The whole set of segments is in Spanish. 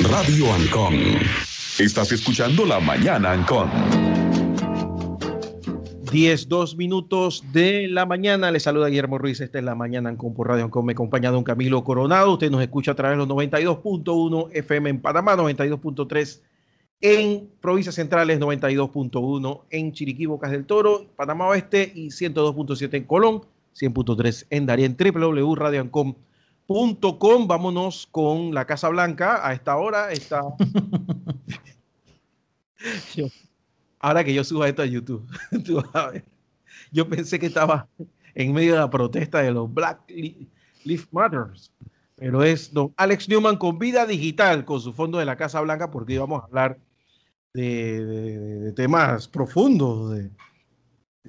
Radio Ancon. Estás escuchando La Mañana Ancon. 10, 2 minutos de la mañana. Le saluda Guillermo Ruiz. Esta es La Mañana Ancon por Radio Ancon. Me acompaña don Camilo Coronado. Usted nos escucha a través de los 92.1 FM en Panamá, 92.3 en provincias centrales, 92.1 en Chiriquí, Bocas del Toro, Panamá Oeste y 102.7 en Colón, 100.3 en Darien, www.radioancom.com Com. Vámonos con la Casa Blanca. A esta hora está. ahora que yo suba esto a YouTube, yo pensé que estaba en medio de la protesta de los Black Lives Matters, pero es don Alex Newman con vida digital, con su fondo de la Casa Blanca, porque íbamos a hablar de, temas profundos, de,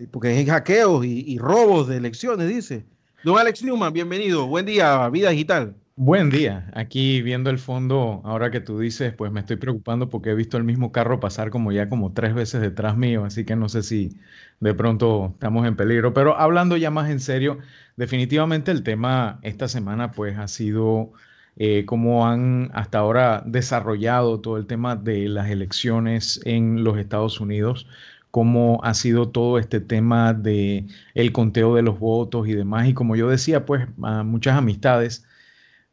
porque hay hackeos y robos de elecciones, dice. Don Alex Newman, bienvenido. Buen día, Vida Digital. Buen día. Aquí viendo el fondo, ahora que tú dices, pues me estoy preocupando porque he visto el mismo carro pasar como ya como tres veces detrás mío, así que no sé si de pronto estamos en peligro. Pero hablando ya más en serio, definitivamente el tema esta semana pues ha sido eh, cómo han hasta ahora desarrollado todo el tema de las elecciones en los Estados Unidos cómo ha sido todo este tema de el conteo de los votos y demás. Y como yo decía, pues muchas amistades,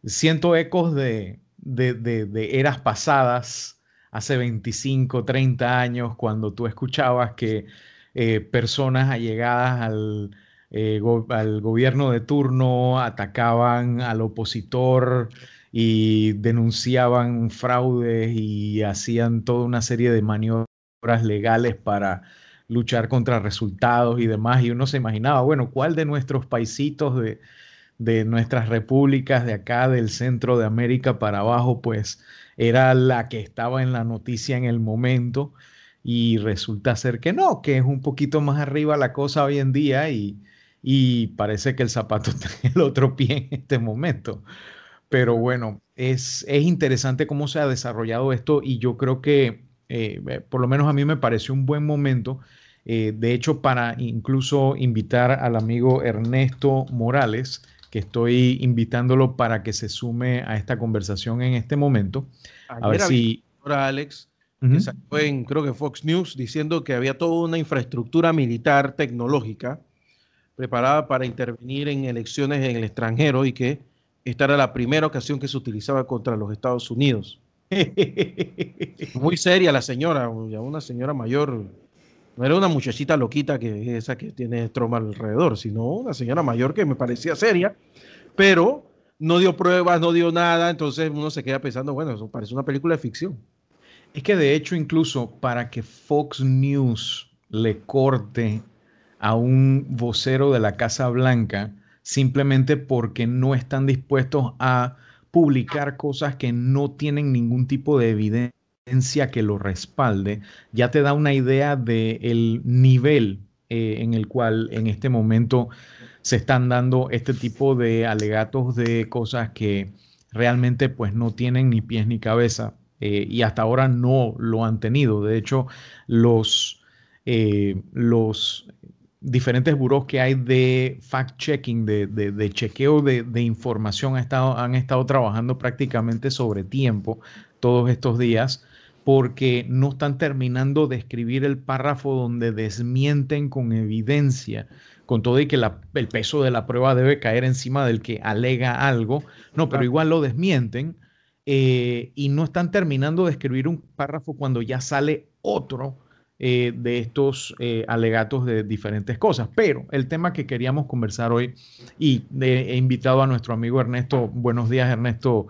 siento ecos de, de, eras pasadas, hace 25, 30 años, cuando tú escuchabas que eh, personas allegadas al, eh, al gobierno de turno atacaban al opositor y denunciaban fraudes y hacían toda una serie de maniobras legales para luchar contra resultados y demás, y uno se imaginaba, bueno, ¿cuál de nuestros paisitos de, de nuestras repúblicas de acá, del centro de América para abajo, pues era la que estaba en la noticia en el momento? Y resulta ser que no, que es un poquito más arriba la cosa hoy en día y, y parece que el zapato en el otro pie en este momento. Pero bueno, es, es interesante cómo se ha desarrollado esto y yo creo que eh, por lo menos a mí me pareció un buen momento, eh, de hecho, para incluso invitar al amigo Ernesto Morales, que estoy invitándolo para que se sume a esta conversación en este momento. a ver si... Alex, en, creo que Fox News, diciendo que había toda una infraestructura militar tecnológica preparada para intervenir en elecciones en el extranjero y que esta era la primera ocasión que se utilizaba contra los Estados Unidos. Muy seria la señora, una señora mayor. No era una muchachita loquita que esa que tiene troma alrededor, sino una señora mayor que me parecía seria, pero no dio pruebas, no dio nada, entonces uno se queda pensando, bueno, eso parece una película de ficción. Es que de hecho incluso para que Fox News le corte a un vocero de la Casa Blanca, simplemente porque no están dispuestos a publicar cosas que no tienen ningún tipo de evidencia que lo respalde, ya te da una idea del nivel eh, en el cual en este momento se están dando este tipo de alegatos de cosas que realmente pues no tienen ni pies ni cabeza eh, y hasta ahora no lo han tenido. De hecho, los, eh, los diferentes buros que hay de fact-checking, de, chequeo de, información, estado, han estado trabajando prácticamente sobre tiempo todos estos días porque no están terminando de escribir el párrafo donde desmienten con evidencia, con todo y que el peso de la prueba debe caer encima del que alega algo, no, pero igual lo desmienten eh, y no están terminando de escribir un párrafo cuando ya sale otro eh, de estos eh, alegatos de diferentes cosas. Pero el tema que queríamos conversar hoy, y he invitado a nuestro amigo Ernesto, buenos días Ernesto,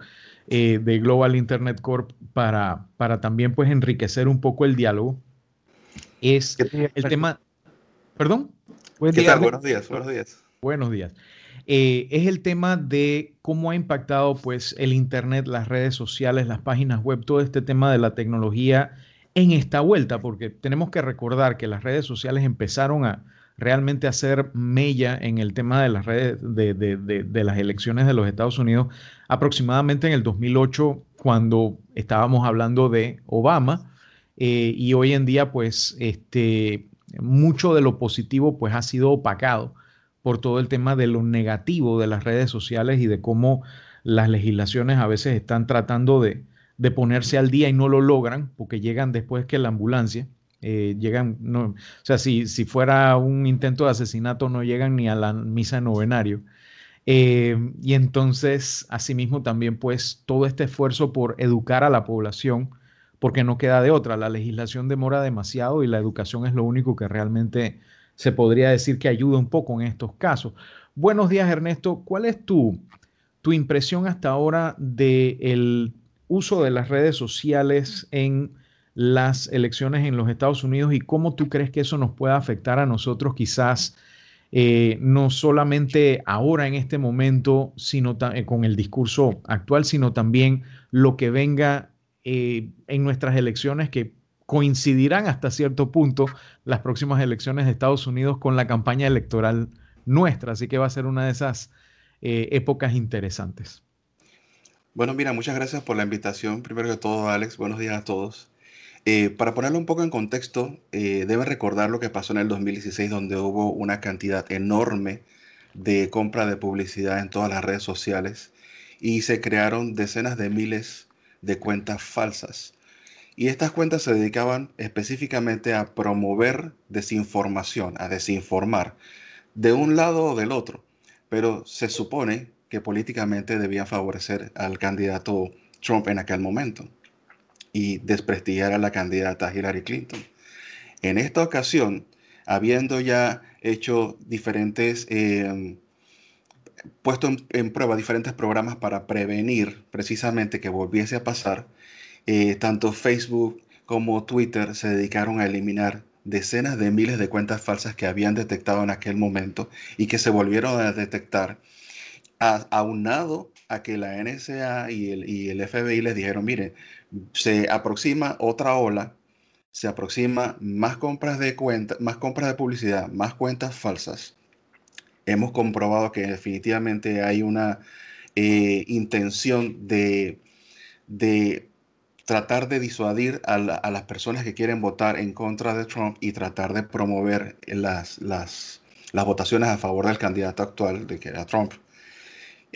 eh, de Global Internet Corp, para, para también pues enriquecer un poco el diálogo, es el tema... ¿Perdón? Buen ¿Qué tal? Buenos días, buenos días. Buenos días. es el tema de cómo ha impactado pues el Internet, las redes sociales, las páginas web, todo este tema de la tecnología en esta vuelta, porque tenemos que recordar que las redes sociales empezaron a realmente hacer mella en el tema de las redes de, las elecciones de los Estados Unidos aproximadamente en el 2008 cuando estábamos hablando de Obama eh, y hoy en día pues este mucho de lo positivo pues ha sido opacado por todo el tema de lo negativo de las redes sociales y de cómo las legislaciones a veces están tratando de de ponerse al día y no lo logran porque llegan después que la ambulancia. Eh, llegan, no, o sea, si, si fuera un intento de asesinato, no llegan ni a la misa de novenario. Eh, y entonces, asimismo, también pues todo este esfuerzo por educar a la población, porque no queda de otra. La legislación demora demasiado y la educación es lo único que realmente se podría decir que ayuda un poco en estos casos. Buenos días, Ernesto. ¿Cuál es tu, tu impresión hasta ahora del uso de las redes sociales en las elecciones en los Estados Unidos y cómo tú crees que eso nos puede afectar a nosotros quizás eh, no solamente ahora en este momento, sino eh, con el discurso actual, sino también lo que venga eh, en nuestras elecciones que coincidirán hasta cierto punto las próximas elecciones de Estados Unidos con la campaña electoral nuestra. Así que va a ser una de esas épocas interesantes. Bueno, mira, muchas gracias por la invitación. Primero que todo, Alex, buenos días a todos. Eh, para ponerlo un poco en contexto, eh, debe recordar lo que pasó en el 2016, donde hubo una cantidad enorme de compra de publicidad en todas las redes sociales y se crearon decenas de miles de cuentas falsas. Y estas cuentas se dedicaban específicamente a promover desinformación, a desinformar, de un lado o del otro. Pero se supone que políticamente debían favorecer al candidato Trump en aquel momento y desprestigiar a la candidata Hillary Clinton. En esta ocasión, habiendo ya hecho diferentes, em, puesto en, prueba diferentes programas para prevenir precisamente que volviese a pasar, eh, tanto Facebook como Twitter se dedicaron a eliminar decenas de miles de cuentas falsas que habían detectado en aquel momento y que se volvieron a detectar, aunado a que la NSA y el, FBI les dijeron, miren, se aproxima otra ola, se aproxima más compras de más compras de publicidad, más cuentas falsas. Hemos comprobado que definitivamente hay una eh, intención de, de, tratar de disuadir a, las personas que quieren votar en contra de Trump y tratar de promover las, las, las votaciones a favor del candidato actual, de que era Trump.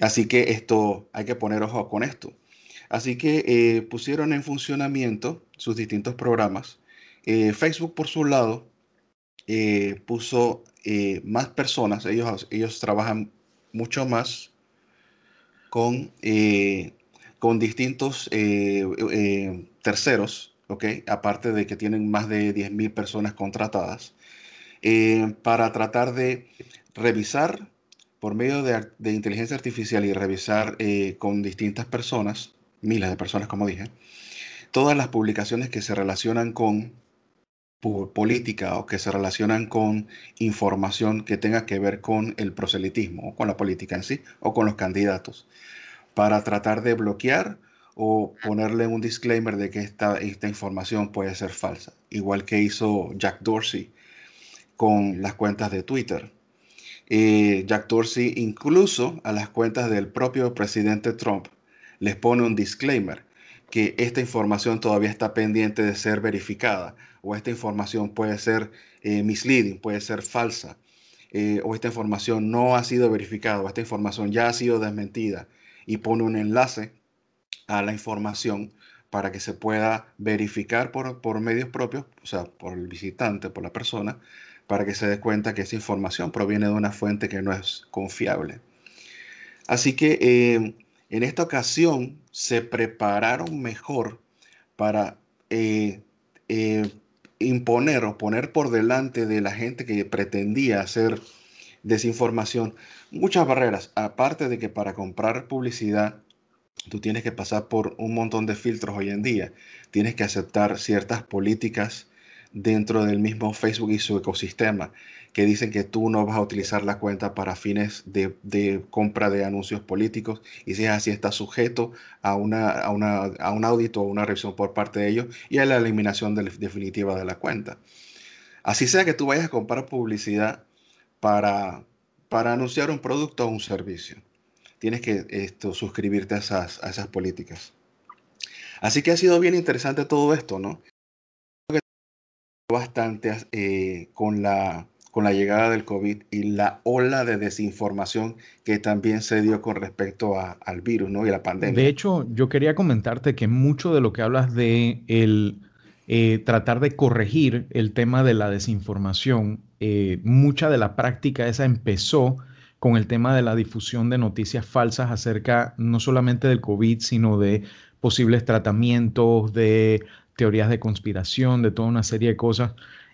Así que esto, hay que poner ojo con esto. Así que eh, pusieron en funcionamiento sus distintos programas. Eh, Facebook, por su lado, eh, puso más personas. Ellos, ellos trabajan mucho más con, con distintos terceros. Aparte de que tienen más de 10.000 personas contratadas, para tratar de revisar por medio de, inteligencia artificial y revisar con distintas personas miles de personas, como dije, todas las publicaciones que se relacionan con política o que se relacionan con información que tenga que ver con el proselitismo o con la política en sí o con los candidatos, para tratar de bloquear o ponerle un disclaimer de que esta, esta información puede ser falsa, igual que hizo Jack Dorsey con las cuentas de Twitter. Jack Dorsey incluso a las cuentas del propio presidente Trump les pone un disclaimer que esta información todavía está pendiente de ser verificada o esta información puede ser eh, misleading, puede ser falsa eh, o esta información no ha sido verificada o esta información ya ha sido desmentida y pone un enlace a la información para que se pueda verificar por, por medios propios, o sea, por el visitante, por la persona, para que se dé cuenta que esa información proviene de una fuente que no es confiable. Así que eh, en esta ocasión se prepararon mejor para eh, eh, imponer o poner por delante de la gente que pretendía hacer desinformación muchas barreras. Aparte de que para comprar publicidad tú tienes que pasar por un montón de filtros hoy en día. Tienes que aceptar ciertas políticas dentro del mismo Facebook y su ecosistema que dicen que tú no vas a utilizar la cuenta para fines de, compra de anuncios políticos y si es así está sujeto a, una, a, un audito o una revisión por parte de ellos y a la eliminación definitiva de la cuenta. Así sea que tú vayas a comprar publicidad para, para anunciar un producto o un servicio. Tienes que esto, suscribirte a esas, a esas políticas. Así que ha sido bien interesante todo esto, ¿no? Bastante eh, con la con la llegada del COVID y la ola de desinformación que también se dio con respecto al virus ¿no? y la pandemia. De hecho, yo quería comentarte que mucho de lo que hablas de el eh, tratar de corregir el tema de la desinformación, eh, mucha de la práctica esa empezó con el tema de la difusión de noticias falsas acerca no solamente del COVID, sino de posibles tratamientos, de teorías de conspiración, de toda una serie de cosas.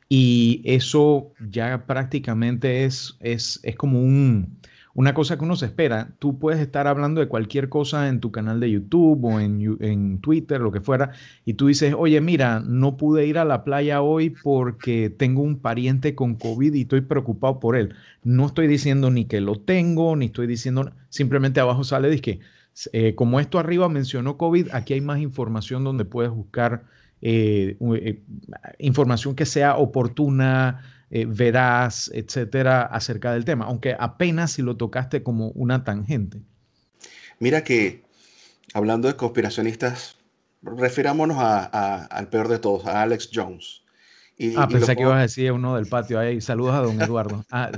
Y eso ya prácticamente es, es, es como un, una cosa que uno se espera. Tú puedes estar hablando de cualquier cosa en tu canal de YouTube o en, en, Twitter, lo que fuera, y tú dices, oye, mira, no pude ir a la playa hoy porque tengo un pariente con COVID y estoy preocupado por él. No estoy diciendo ni que lo tengo, ni estoy diciendo, simplemente abajo sale, que eh, como esto arriba mencionó COVID, aquí hay más información donde puedes buscar eh, eh, información que sea oportuna, eh, veraz, etcétera, acerca del tema, aunque apenas si lo tocaste como una tangente. Mira que, hablando de conspiracionistas, refirámonos al peor de todos, a Alex Jones. ah, pensé que ibas a decir uno del patio ahí. Saludos a don Eduardo. Ah,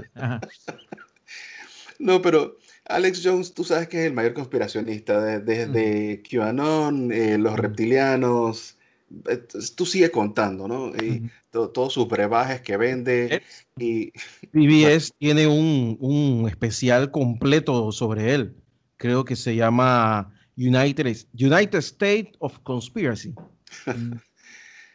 no, pero Alex Jones, tú sabes que es el mayor conspiracionista desde QAnon, los reptilianos, tú sigue contando, ¿no? Y todos sus brebajes que vende. Y, PBS tiene un, un, especial completo sobre él. Creo que se llama United, United States of Conspiracy.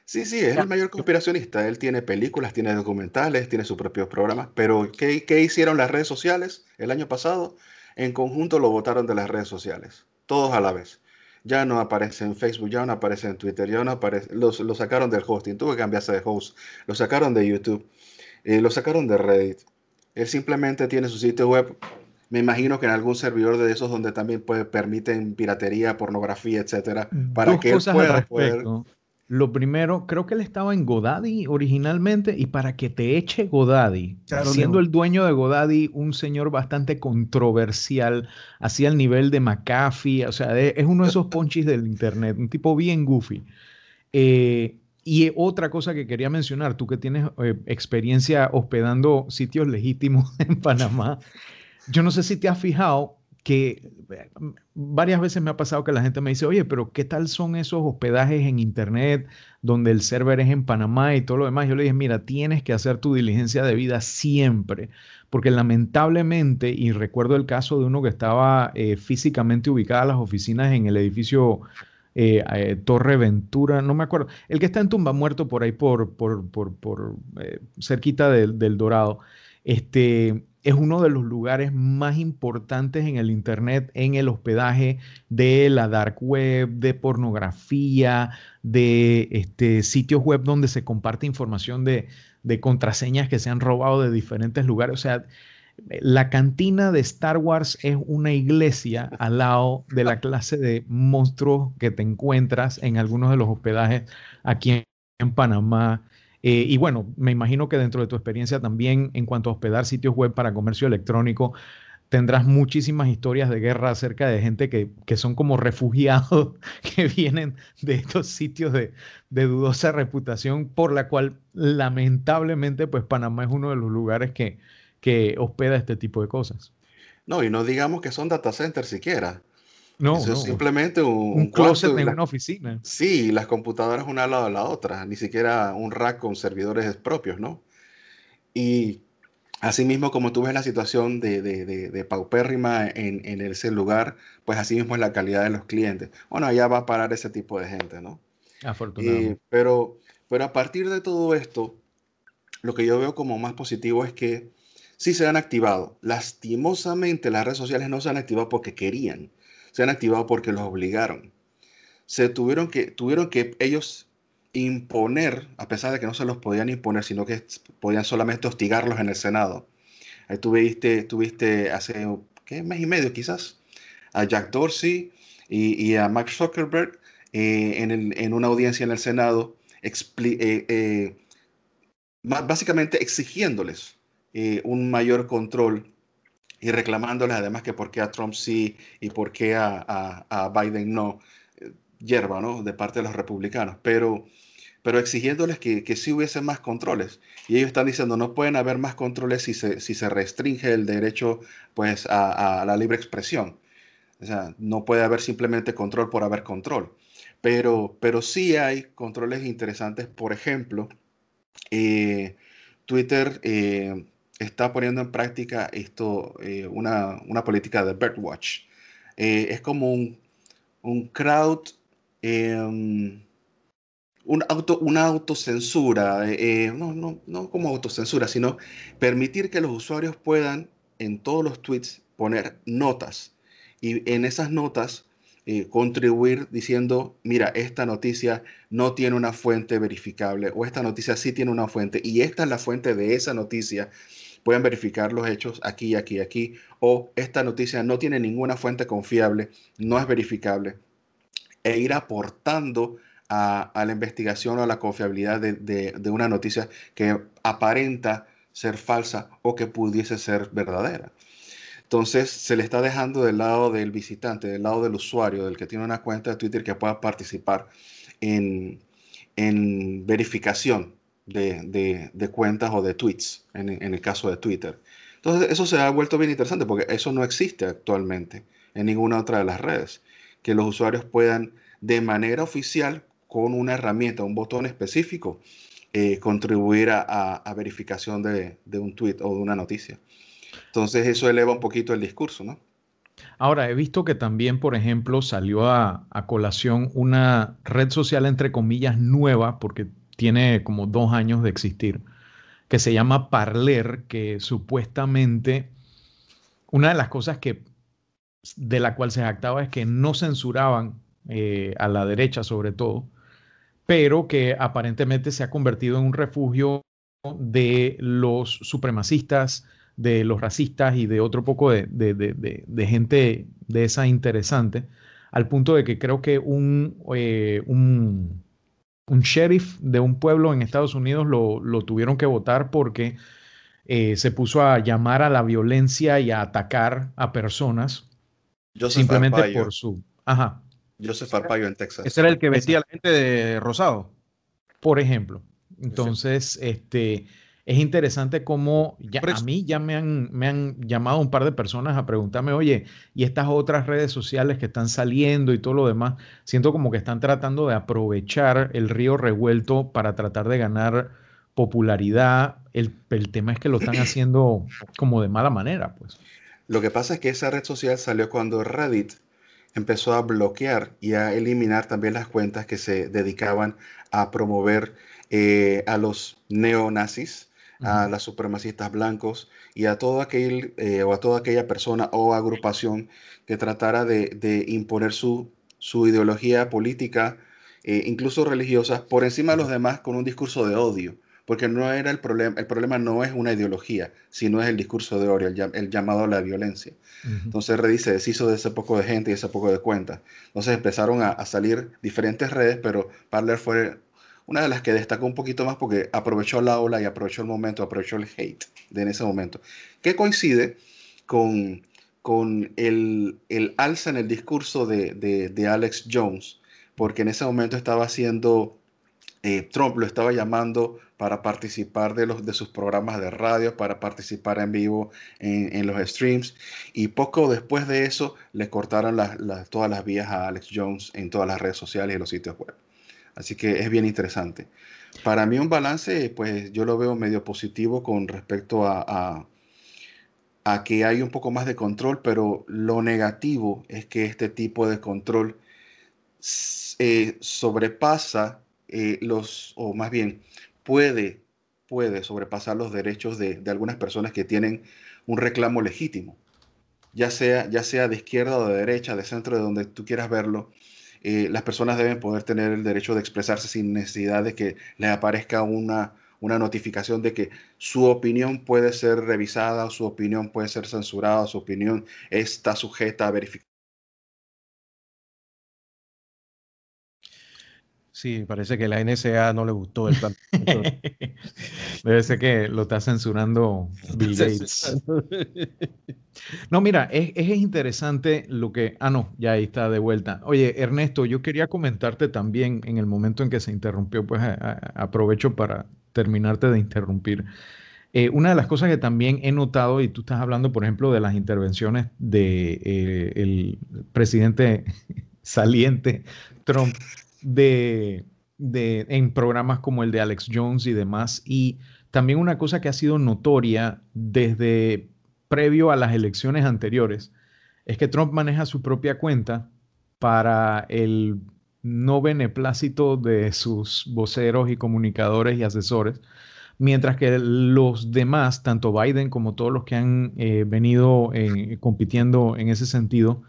Sí, sí, es el mayor conspiracionista. Él tiene películas, tiene documentales, tiene sus propios programas. Pero ¿qué, ¿qué, hicieron las redes sociales el año pasado? En conjunto lo votaron de las redes sociales, todos a la vez ya no aparece en Facebook, ya no aparece en Twitter, ya no aparece, los, lo sacaron del hosting, tuvo que cambiarse de host, lo sacaron de YouTube, eh, lo sacaron de Reddit. Él simplemente tiene su sitio web, me imagino que en algún servidor de esos donde también puede, permiten piratería, pornografía, etcétera, para que él pueda poder lo primero, creo que él estaba en Godaddy originalmente y para que te eche Godaddy, siendo el dueño de Godaddy un señor bastante controversial, así al nivel de McAfee, o sea, es uno de esos ponchis del internet, un tipo bien goofy. Eh, y otra cosa que quería mencionar, tú que tienes eh, experiencia hospedando sitios legítimos en Panamá, yo no sé si te has fijado, que eh, varias veces me ha pasado que la gente me dice, oye, pero ¿qué tal son esos hospedajes en Internet donde el server es en Panamá y todo lo demás? Yo le dije, mira, tienes que hacer tu diligencia de vida siempre, porque lamentablemente, y recuerdo el caso de uno que estaba eh, físicamente ubicada las oficinas en el edificio eh, Torre Ventura, no me acuerdo, el que está en Tumba Muerto por ahí, por, por, por, por cerquita del, del Dorado. Este, es uno de los lugares más importantes en el Internet, en el hospedaje de la dark web, de pornografía, de este, sitios web donde se comparte información de, contraseñas que se han robado de diferentes lugares. O sea, la cantina de Star Wars es una iglesia al lado de la clase de monstruos que te encuentras en algunos de los hospedajes aquí en Panamá eh, y bueno, me imagino que dentro de tu experiencia también en cuanto a hospedar sitios web para comercio electrónico, tendrás muchísimas historias de guerra acerca de gente que, son como refugiados que vienen de estos sitios de, dudosa reputación, por la cual lamentablemente pues Panamá es uno de los lugares que, que hospeda este tipo de cosas. No, y no digamos que son data centers siquiera. No, Eso es simplemente un, un closet en una oficina. Sí, las computadoras una al lado de la otra, ni siquiera un rack con servidores propios, ¿no? Y asimismo, como tú ves la situación de, de, de, paupérrima en, en, ese lugar, pues así mismo es la calidad de los clientes. Bueno, allá va a parar ese tipo de gente, ¿no? Afortunadamente. pero, pero a partir de todo esto, lo que yo veo como más positivo es que sí se han activado. Lastimosamente las redes sociales no se han activado porque querían se han activado porque los obligaron. Se tuvieron que, tuvieron que ellos imponer, a pesar de que no se los podían imponer, sino que podían solamente hostigarlos en el Senado. Ahí tuviste, tuviste hace ¿qué? mes y medio quizás a Jack Dorsey y, a Max Zuckerberg eh, en, una audiencia en el Senado, eh, eh, básicamente exigiéndoles un mayor control y reclamándoles además que por qué a Trump sí y por qué a, a, Biden no, eh, hierba, ¿no? De parte de los republicanos. Pero, pero exigiéndoles que, que sí hubiese más controles. Y ellos están diciendo, no pueden haber más controles si se, si se restringe el derecho pues, a, la libre expresión. O sea, no puede haber simplemente control por haber control. Pero, pero sí hay controles interesantes. Por ejemplo, eh, Twitter eh, está poniendo en práctica esto, eh, una, una, política de birdwatch. es como un, un crowd em, un auto, una autocensura, eh, eh, no, no, no como autocensura, sino permitir que los usuarios puedan en todos los tweets poner notas y en esas notas eh, contribuir diciendo, mira, esta noticia no tiene una fuente verificable o esta noticia sí tiene una fuente y esta es la fuente de esa noticia. Pueden verificar los hechos aquí, aquí, aquí. O esta noticia no tiene ninguna fuente confiable, no es verificable. E ir aportando a, la investigación o a la confiabilidad de, una noticia que aparenta ser falsa o que pudiese ser verdadera. Entonces se le está dejando del lado del visitante, del lado del usuario, del que tiene una cuenta de Twitter que pueda participar en, verificación de, cuentas o de tweets, en, el caso de Twitter. Entonces eso se ha vuelto bien interesante porque eso no existe actualmente en ninguna otra de las redes, que los usuarios puedan de manera oficial con una herramienta, un botón específico, eh, contribuir a, verificación de, un tweet o de una noticia. Entonces eso eleva un poquito el discurso, ¿no? Ahora, he visto que también, por ejemplo, salió a, colación una red social, entre comillas, nueva, porque tiene como dos años de existir, que se llama Parler, que supuestamente una de las cosas que de la cual se jactaba es que no censuraban eh, a la derecha sobre todo, pero que aparentemente se ha convertido en un refugio de los supremacistas, de los racistas y de otro poco de, gente de esa interesante, al punto de que creo que un, eh, un, sheriff de un pueblo en Estados Unidos lo, tuvieron que votar porque eh, se puso a llamar a la violencia y a atacar a personas simplemente por su... Ajá. Joseph Arpaio en Texas. Ese era el que vestía a la gente de rosado. Por ejemplo. Entonces, este, es interesante cómo ya, a mí ya me han, me han llamado un par de personas a preguntarme, oye, y estas otras redes sociales que están saliendo y todo lo demás, siento como que están tratando de aprovechar el río revuelto para tratar de ganar popularidad. El, el tema es que lo están haciendo como de mala manera, pues. Lo que pasa es que esa red social salió cuando Reddit empezó a bloquear y a eliminar también las cuentas que se dedicaban a promover eh, a los neonazis, a las supremacistas blancos y a todo aquel eh, o a toda aquella persona o agrupación que tratara de, imponer su, su, ideología política, eh, incluso religiosa, por encima de los demás con un discurso de odio porque no era el problema, el problema no es una ideología, sino es el discurso de odio, el, llamado a la violencia. Entonces Reddit se deshizo de ese poco de gente y ese poco de cuentas. Entonces empezaron a, salir diferentes redes, pero Parler fue una de las que destacó un poquito más porque aprovechó la ola y aprovechó el momento, aprovechó el hate de en ese momento, que coincide con, con el, el alza en el discurso de, de, Alex Jones, porque en ese momento estaba haciendo eh, Trump lo estaba llamando para participar de, los, de sus programas de radio, para participar en vivo en, los streams. Y poco después de eso, le cortaron todas las vías a Alex Jones en todas las redes sociales y los sitios web. Así que es bien interesante. Para mí un balance, pues yo lo veo medio positivo con respecto a, que hay un poco más de control, pero lo negativo es que este tipo de control eh, sobrepasa eh, los, o más bien, puede, puede sobrepasar los derechos de, algunas personas que tienen un reclamo legítimo, ya sea, ya sea de izquierda o de derecha, de centro, de donde tú quieras verlo. Eh, las personas deben poder tener el derecho de expresarse sin necesidad de que les aparezca una, una notificación de que su opinión puede ser revisada, su opinión puede ser censurada, su opinión está sujeta a verificación Sí, parece que la NSA no le gustó el plan. Debe ser que lo está censurando Bill Gates. No, mira, es, es, interesante lo que... Ah, no, ya ahí está de vuelta. Oye, Ernesto, yo quería comentarte también en el momento en que se interrumpió, pues aprovecho para terminarte de interrumpir. Eh, una de las cosas que también he notado, y tú estás hablando, por ejemplo, de las intervenciones del de, eh, presidente saliente Trump de, de, en programas como el de Alex Jones y demás, y también una cosa que ha sido notoria desde previo a las elecciones anteriores, es que Trump maneja su propia cuenta para el no beneplácito de sus voceros y comunicadores y asesores, mientras que los demás, tanto Biden como todos los que han eh, venido eh, compitiendo en ese sentido,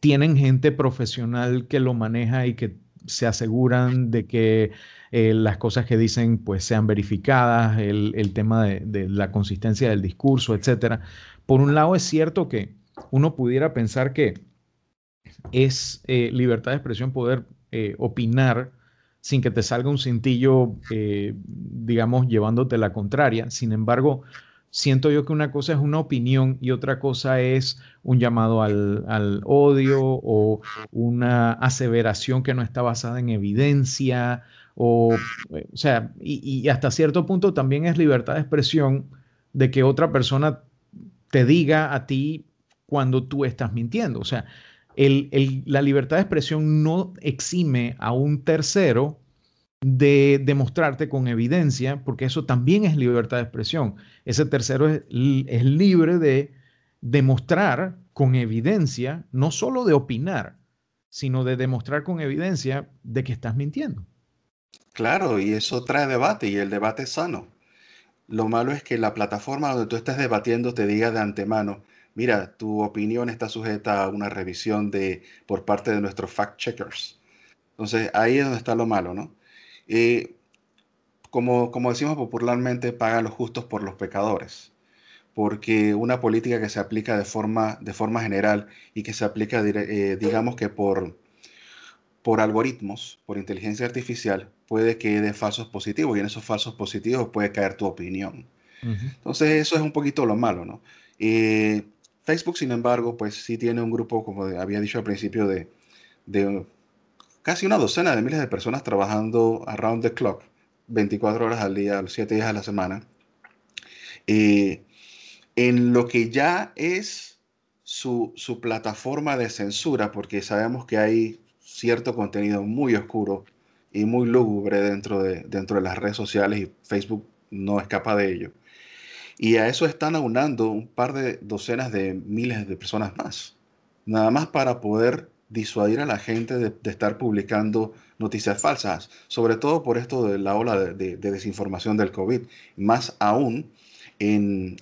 tienen gente profesional que lo maneja y que se aseguran de que eh, las cosas que dicen pues sean verificadas, el, tema de, de, la consistencia del discurso, etc. Por un lado es cierto que uno pudiera pensar que es libertad de expresión poder opinar sin que te salga un cintillo, eh, digamos, llevándote la contraria. Sin embargo, siento yo que una cosa es una opinión y otra cosa es un llamado al, odio o una aseveración que no está basada en evidencia. O, eh, o sea, y, hasta cierto punto también es libertad de expresión de que otra persona te diga a ti cuando tú estás mintiendo. O sea, la libertad de expresión no exime a un tercero de demostrarte con evidencia, porque eso también es libertad de expresión. Ese tercero es, es libre de demostrar con evidencia, no solo de opinar, sino de demostrar con evidencia de que estás mintiendo. Claro, y eso trae debate y el debate es sano. Lo malo es que la plataforma donde tú estés debatiendo te diga de antemano, mira, tu opinión está sujeta a una revisión de, por parte de nuestros fact-checkers. Entonces, ahí es donde está lo malo, ¿no? Y como, como decimos popularmente, pagan los justos por los pecadores, porque una política que se aplica de forma, de forma general y que se aplica, eh, digamos que por, por algoritmos, por inteligencia artificial, puede que dé falsos positivos y en esos falsos positivos puede caer tu opinión. Entonces eso es un poquito lo malo, ¿no? Eh, Facebook, sin embargo, pues sí tiene un grupo, como había dicho al principio, de, de, casi una docena de miles de personas trabajando around the clock, 24 horas al día, 7 días a la semana, eh, en lo que ya es su, su, plataforma de censura, porque sabemos que hay cierto contenido muy oscuro y muy lúgubre dentro de, dentro de las redes sociales y Facebook no escapa de ello. Y a eso están aunando un par de docenas de miles de personas más, nada más para poder disuadir a la gente de, estar publicando noticias falsas, sobre todo por esto de la ola de, desinformación del COVID, más aún en,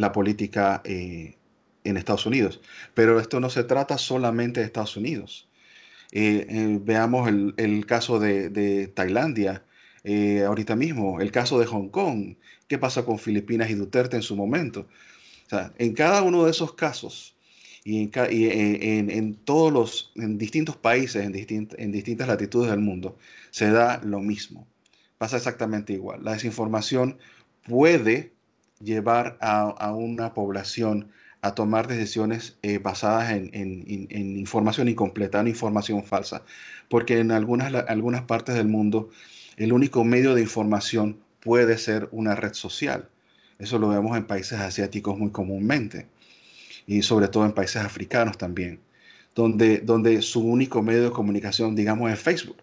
la política eh, en Estados Unidos. Pero esto no se trata solamente de Estados Unidos. Eh, eh, veamos el, el, caso de, Tailandia, ahorita mismo, el caso de Hong Kong, qué pasa con Filipinas y Duterte en su momento. O sea, en cada uno de esos casos y en, todos los, en distintos países, en, en distintas latitudes del mundo, se da lo mismo. Pasa exactamente igual. La desinformación puede llevar a, una población a tomar decisiones eh, basadas en, en, información incompleta, en información falsa, porque en algunas, algunas partes del mundo el único medio de información puede ser una red social. Eso lo vemos en países asiáticos muy comúnmente y sobre todo en países africanos también, donde, donde su único medio de comunicación, digamos, es Facebook.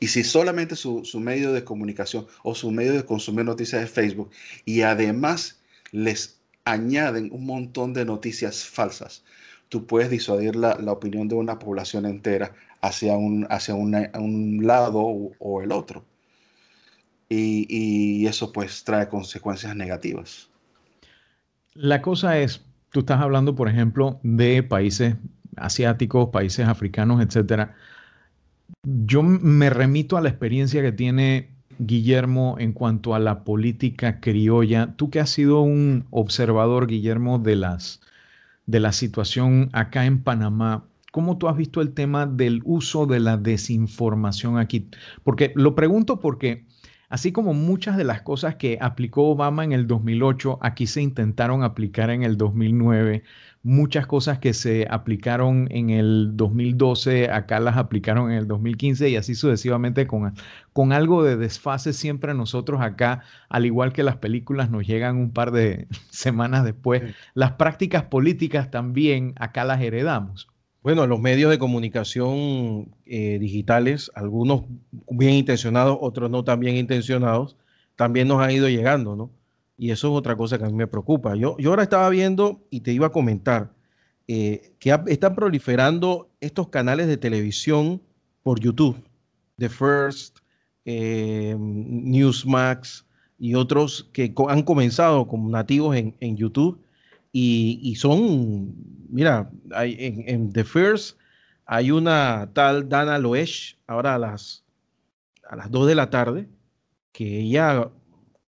Y si solamente su, su, medio de comunicación o su medio de consumir noticias es Facebook y además les añaden un montón de noticias falsas, tú puedes disuadir la, la opinión de una población entera hacia un, hacia un lado o el otro y, eso pues trae consecuencias negativas. La cosa es, tú estás hablando, por ejemplo, de países asiáticos, países africanos, etcétera. Yo me remito a la experiencia que tiene Guillermo en cuanto a la política criolla. Tú que has sido un observador, Guillermo, de las de la situación acá en Panamá. ¿Cómo tú has visto el tema del uso de la desinformación aquí? Porque lo pregunto porque así como muchas de las cosas que aplicó Obama en el 2008, aquí se intentaron aplicar en el 2009 muchas cosas que se aplicaron en el 2012, acá las aplicaron en el 2015 y así sucesivamente con, con algo de desfase siempre nosotros acá, al igual que las películas nos llegan un par de semanas después, las prácticas políticas también acá las heredamos. Bueno, los medios de comunicación eh, digitales, algunos bien intencionados, otros no tan bien intencionados, también nos han ido llegando, ¿no? Y eso es otra cosa que a mí me preocupa. Yo, yo ahora estaba viendo y te iba a comentar eh, que están proliferando estos canales de televisión por YouTube. The First, eh, Newsmax y otros que han comenzado como nativos en, YouTube y, son, mira, hay, en, The First hay una tal Dana Loesch, ahora a las, a las 2 de la tarde, que ella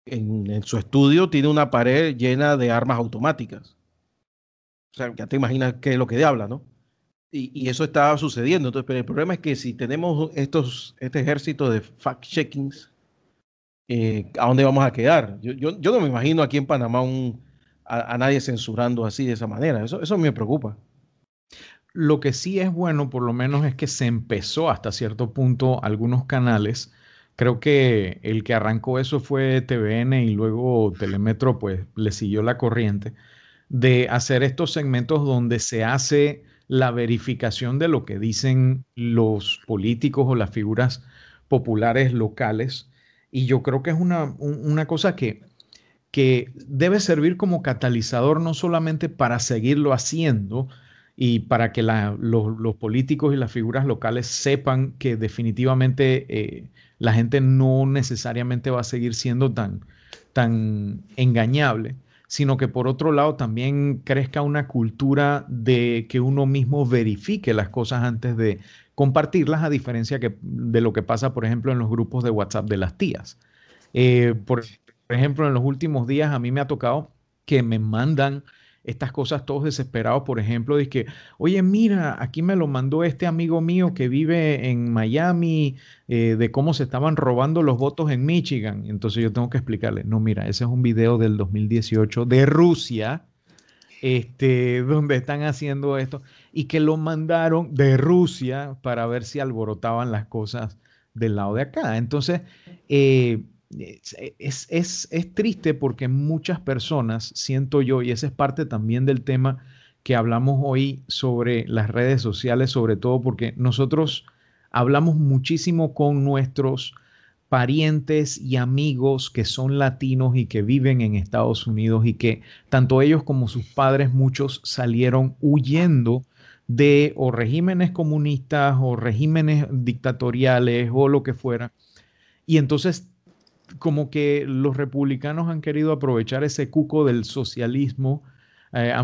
en, su estudio tiene una pared llena de armas automáticas. O sea, ya te imaginas qué es lo que habla, ¿no? Y, eso estaba sucediendo. Entonces, pero el problema es que si tenemos estos, este ejército de fact-checkings, eh, ¿a dónde vamos a quedar? Yo, yo, yo, no me imagino aquí en Panamá un, a, nadie censurando así de esa manera. Eso, eso me preocupa. Lo que sí es bueno, por lo menos, es que se empezó hasta cierto punto algunos canales Creo que el que arrancó eso fue TVN y luego Telemetro pues le siguió la corriente de hacer estos segmentos donde se hace la verificación de lo que dicen los políticos o las figuras populares locales. Y yo creo que es una, una cosa que, que debe servir como catalizador no solamente para seguirlo haciendo y para que los, políticos y las figuras locales sepan que definitivamente eh, la gente no necesariamente va a seguir siendo tan, tan engañable, sino que por otro lado también crezca una cultura de que uno mismo verifique las cosas antes de compartirlas, a diferencia de lo que pasa, por ejemplo, en los grupos de WhatsApp de las tías. Eh, por ejemplo, en los últimos días a mí me ha tocado que me mandan estas cosas todos desesperados, por ejemplo, de que, oye, mira, aquí me lo mandó este amigo mío que vive en Miami, eh, de cómo se estaban robando los votos en Michigan. Entonces yo tengo que explicarle, no, mira, ese es un video del 2018 de Rusia, este, donde están haciendo esto, y que lo mandaron de Rusia para ver si alborotaban las cosas del lado de acá. Entonces, eh, es, es, triste porque muchas personas, siento yo, y esa es parte también del tema que hablamos hoy sobre las redes sociales, sobre todo porque nosotros hablamos muchísimo con nuestros parientes y amigos que son latinos y que viven en Estados Unidos y que tanto ellos como sus padres, muchos salieron huyendo de o regímenes comunistas o regímenes dictatoriales o lo que fuera. Y entonces como que los republicanos han querido aprovechar ese cuco del socialismo, eh,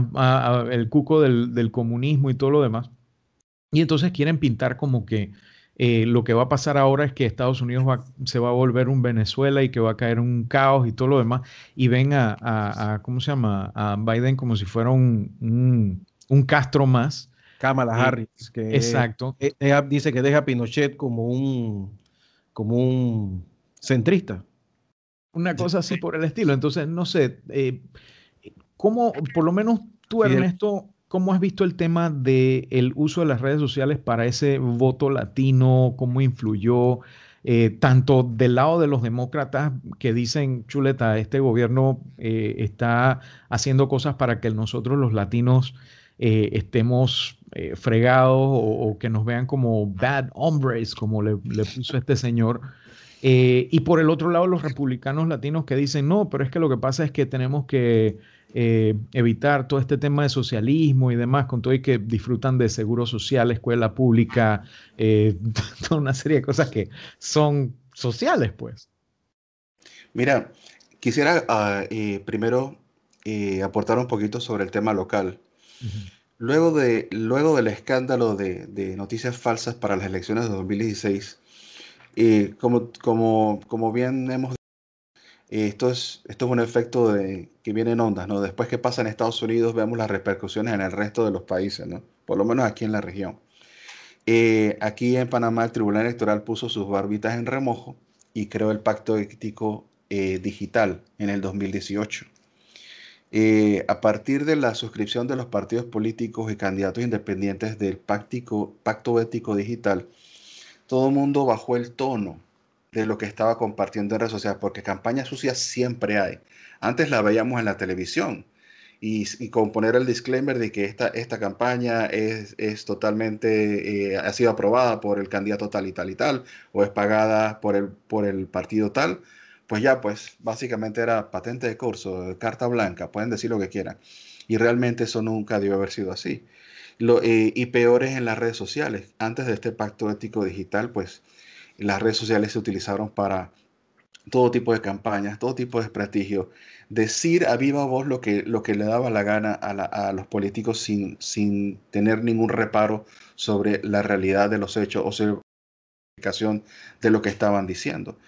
el cuco del, comunismo y todo lo demás. Y entonces quieren pintar como que eh, lo que va a pasar ahora es que Estados Unidos se va a volver un Venezuela y que va a caer un caos y todo lo demás. Y ven a, ¿cómo se llama? A Biden como si fuera un, Castro más. Kamala Harris. Que exacto. dice que deja a Pinochet como un, como un centrista. Una cosa así por el estilo. Entonces, no sé, eh, ¿cómo, por lo menos tú, Ernesto, cómo has visto el tema del uso de las redes sociales para ese voto latino? ¿Cómo influyó? Eh, tanto del lado de los demócratas que dicen, chuleta, este gobierno eh, está haciendo cosas para que nosotros los latinos estemos fregados o, que nos vean como bad hombres, como le, le puso este señor. Eh, y por el otro lado, los republicanos latinos que dicen, no, pero es que lo que pasa es que tenemos que eh, evitar todo este tema de socialismo y demás, con todo y que disfrutan de seguro social, escuela pública, eh, toda una serie de cosas que son sociales, pues. Mira, quisiera ah, primero aportar un poquito sobre el tema local. Luego, de, luego del escándalo de, de, noticias falsas para las elecciones de 2016, y como, como, como bien hemos esto es, esto es un efecto de, que viene en ondas, ¿no? Después que pasa en Estados Unidos, vemos las repercusiones en el resto de los países, ¿no? Por lo menos aquí en la región. Eh, aquí en Panamá, el Tribunal Electoral puso sus barbitas en remojo y creó el Pacto Ético eh, Digital en el 2018. Eh, a partir de la suscripción de los partidos políticos y candidatos independientes del Pacto Ético Digital, todo el mundo bajó el tono de lo que estaba compartiendo en redes sociales, porque campañas sucias siempre hay. Antes la veíamos en la televisión y, con poner el disclaimer de que esta, esta campaña es, es totalmente, eh, ha sido aprobada por el candidato tal y tal y tal, o es pagada por el, por el partido tal, pues ya, pues básicamente era patente de curso, carta blanca, pueden decir lo que quieran. Y realmente eso nunca debió haber sido así. Eh, y peores en las redes sociales. Antes de este pacto ético digital, pues las redes sociales se utilizaron para todo tipo de campañas, todo tipo de desprestigio, decir a viva voz lo que, lo que le daba la gana a, los políticos sin, sin tener ningún reparo sobre la realidad de los hechos o sobre la de lo que estaban diciendo,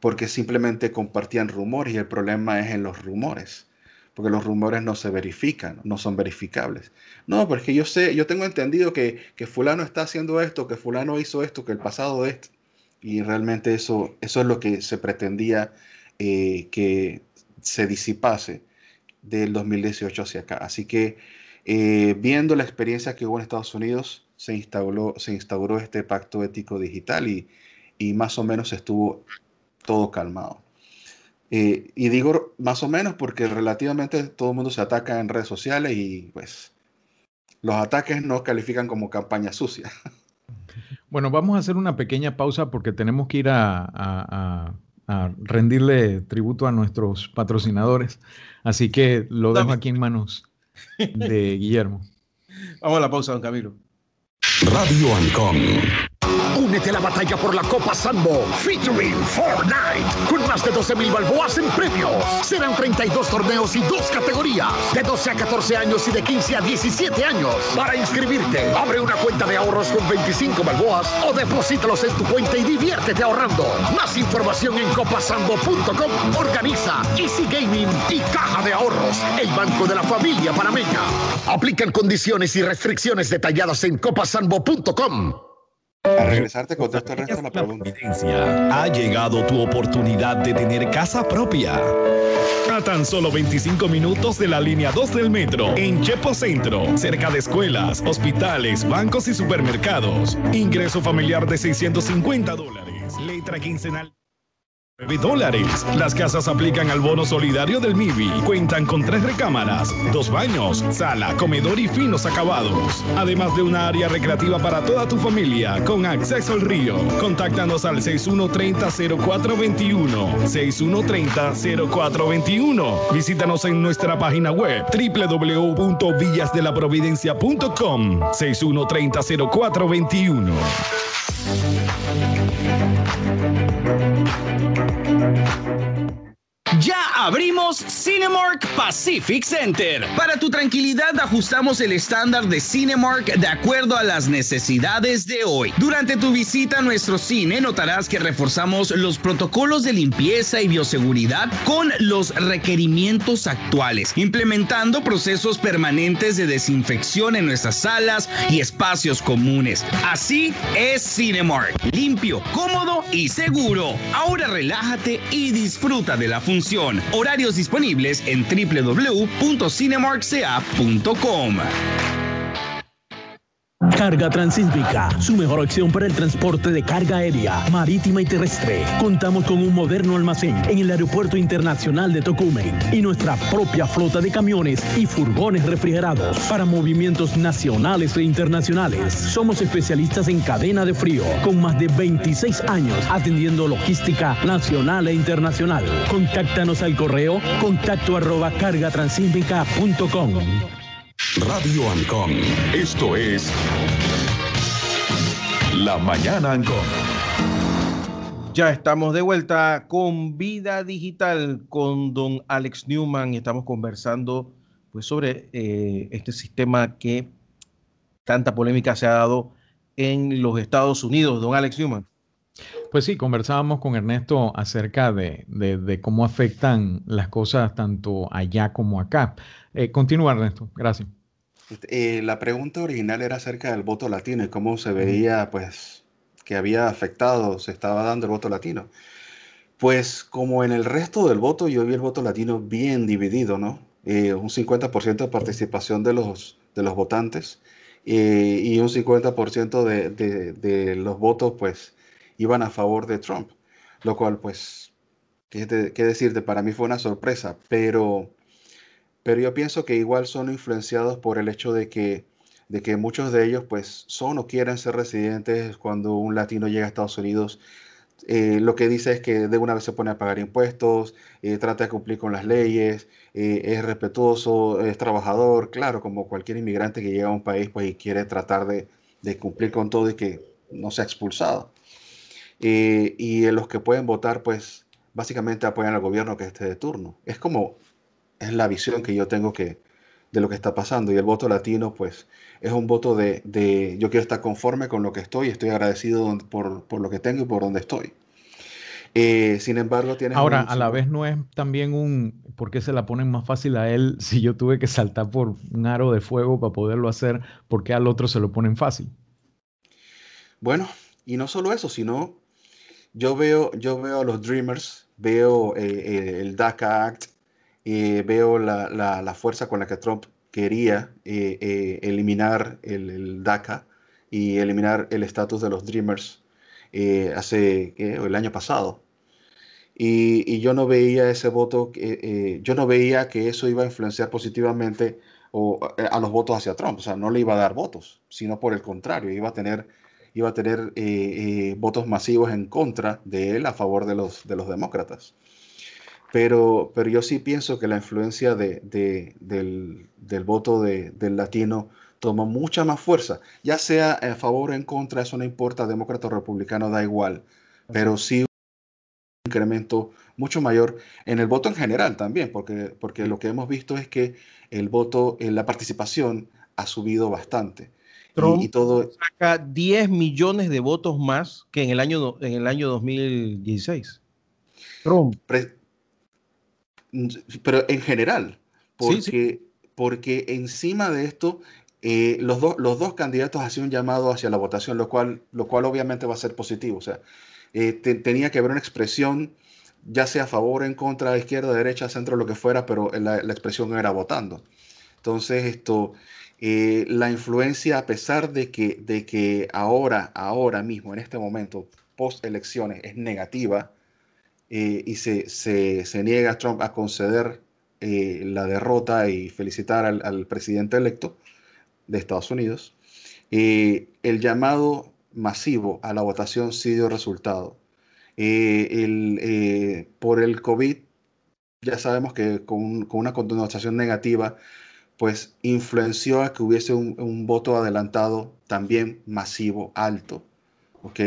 porque simplemente compartían rumores y el problema es en los rumores, porque los rumores no se verifican, no son verificables. No, porque yo sé, yo tengo entendido que, que fulano está haciendo esto, que fulano hizo esto, que el pasado esto y realmente eso, eso es lo que se pretendía eh, que se disipase del 2018 hacia acá. Así que eh, viendo la experiencia que hubo en Estados Unidos, se instauró, se instauró este pacto ético digital y, y más o menos estuvo todo calmado. Eh, y digo más o menos porque relativamente todo el mundo se ataca en redes sociales y pues los ataques no califican como campaña sucia. Bueno, vamos a hacer una pequeña pausa porque tenemos que ir a, rendirle tributo a nuestros patrocinadores. Así que lo dejo aquí en manos de Guillermo. Vamos a la pausa, don Camilo. Radio Ancon. Únete a la batalla por la Copa Sambo, featuring Fortnite, con más de 12 mil balboas en premios. Serán 32 torneos y dos categorías, de 12 a 14 años y de 15 a 17 años. Para inscribirte, abre una cuenta de ahorros con 25 balboas o deposítalos en tu cuenta y diviértete ahorrando. Más información en copasambo.com. Organiza Easy Gaming y Caja de Ahorros, el banco de la familia panameña. Aplican condiciones y restricciones detalladas en copasambo.com. A regresarte contesto el resto de la pregunta. Ha llegado tu oportunidad de tener casa propia. A tan solo 25 minutos de la línea 2 del metro, en Chepo Centro, cerca de escuelas, hospitales, bancos y supermercados. Ingreso familiar de 650 dólares. Letra quincenal dólares. Las casas aplican al bono solidario del MIBI. Cuentan con tres recámaras, dos baños, sala, comedor y finos acabados. Además de una área recreativa para toda tu familia con acceso al río. Contáctanos al 6130-0421. 6130-0421. Visítanos en nuestra página web www.villasdelaprovidencia.com. 6130-0421. Abrimos Cinemark Pacific Center. Para tu tranquilidad ajustamos el estándar de Cinemark de acuerdo a las necesidades de hoy. Durante tu visita a nuestro cine notarás que reforzamos los protocolos de limpieza y bioseguridad con los requerimientos actuales, implementando procesos permanentes de desinfección en nuestras salas y espacios comunes. Así es Cinemark, limpio, cómodo y seguro. Ahora relájate y disfruta de la función Horarios disponibles en www.cinemarkca.com. Carga Transísmica, su mejor opción para el transporte de carga aérea, marítima y terrestre. Contamos con un moderno almacén en el Aeropuerto Internacional de Tocumen y nuestra propia flota de camiones y furgones refrigerados para movimientos nacionales e internacionales. Somos especialistas en cadena de frío con más de 26 años atendiendo logística nacional e internacional. Contáctanos al correo contacto arroba cargatransísmica.com. Radio Ancon. Esto es La Mañana Ancon. Ya estamos de vuelta con Vida Digital con don Alex Newman estamos conversando pues, sobre eh, este sistema que tanta polémica se ha dado en los Estados Unidos. Don Alex Newman. Pues sí, conversábamos con Ernesto acerca de, cómo afectan las cosas tanto allá como acá. Eh, continúa, Ernesto. Gracias. Eh, la pregunta original era acerca del voto latino y cómo se veía, pues, que había afectado, se estaba dando el voto latino. Pues como en el resto del voto, yo vi el voto latino bien dividido, ¿no? Eh, un 50% de participación de los, de los votantes eh, y un 50% de, de, de, los votos pues iban a favor de Trump, lo cual pues, qué, decirte, para mí fue una sorpresa, pero, pero yo pienso que igual son influenciados por el hecho de que, de que muchos de ellos pues son o quieren ser residentes cuando un latino llega a Estados Unidos eh, lo que dice es que de una vez se pone a pagar impuestos, eh, trata de cumplir con las leyes, eh, es respetuoso, es trabajador, claro, como cualquier inmigrante que llega a un país pues, y quiere tratar de cumplir con todo y que no sea expulsado. Y los que pueden votar, pues básicamente apoyan al gobierno que esté de turno. Es como, es la visión que yo tengo que, de lo que está pasando. Y el voto latino, pues, es un voto de, de yo quiero estar conforme con lo que estoy, estoy agradecido por, por lo que tengo y por donde estoy. Eh, sin embargo, tiene... Ahora, a la vez no es también un... ¿Por qué se la ponen más fácil a él si yo tuve que saltar por un aro de fuego para poderlo hacer? ¿Por qué al otro se lo ponen fácil? Bueno, y no solo eso, sino yo veo, yo veo a los Dreamers, veo eh, eh, el DACA Act, eh, veo la, la, fuerza con la que Trump quería eh, eh, eliminar el, DACA y eliminar el estatus de los Dreamers hace el año pasado. Y, y, yo no veía ese voto, yo no veía que eso iba a influenciar positivamente o, a los votos hacia Trump. O sea, no le iba a dar votos, sino por el contrario, iba a tener, iba a tener votos masivos en contra de él a favor de los, de los demócratas. Pero, pero yo sí pienso que la influencia de, de, del, del, voto de, del latino toma mucha más fuerza, ya sea a favor o en contra, eso no importa, demócrata o republicano, da igual, pero sí un incremento mucho mayor en el voto en general también, porque, porque lo que hemos visto es que el voto, en la participación ha subido bastante. Trump y, todo saca 10 millones de votos más que en el año, en el año 2016. Trump. Pre pero en general, porque, porque encima de esto, eh, los, los dos candidatos hacían un llamado hacia la votación, lo cual, lo cual obviamente va a ser positivo. O sea, eh, tenía que haber una expresión, ya sea a favor, en contra, izquierda, derecha, centro, lo que fuera, pero la, expresión era votando. Entonces, esto, eh, la influencia, a pesar de que, de que ahora, ahora mismo, en este momento, post elecciones, es negativa, eh, y se, se, se, niega Trump a conceder eh, la derrota y felicitar al, al, presidente electo de Estados Unidos, eh, el llamado masivo a la votación sí dio resultado. El, por el COVID, ya sabemos que con, con, una connotación negativa, pues influenció a que hubiese un, voto adelantado también masivo, alto. ¿ok?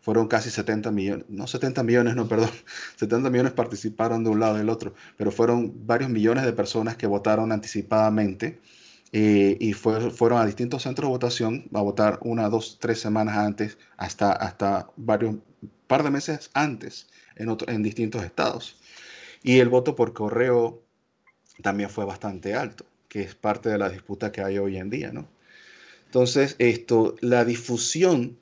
fueron casi 70 millones, no 70 millones, no, perdón, 70 millones participaron de un lado y del otro, pero fueron varios millones de personas que votaron anticipadamente eh, y fue, fueron a distintos centros de votación a votar una, dos, tres semanas antes, hasta, hasta varios, par de meses antes en, otro, en distintos estados. Y el voto por correo también fue bastante alto, que es parte de la disputa que hay hoy en día, ¿no? Entonces, esto, la difusión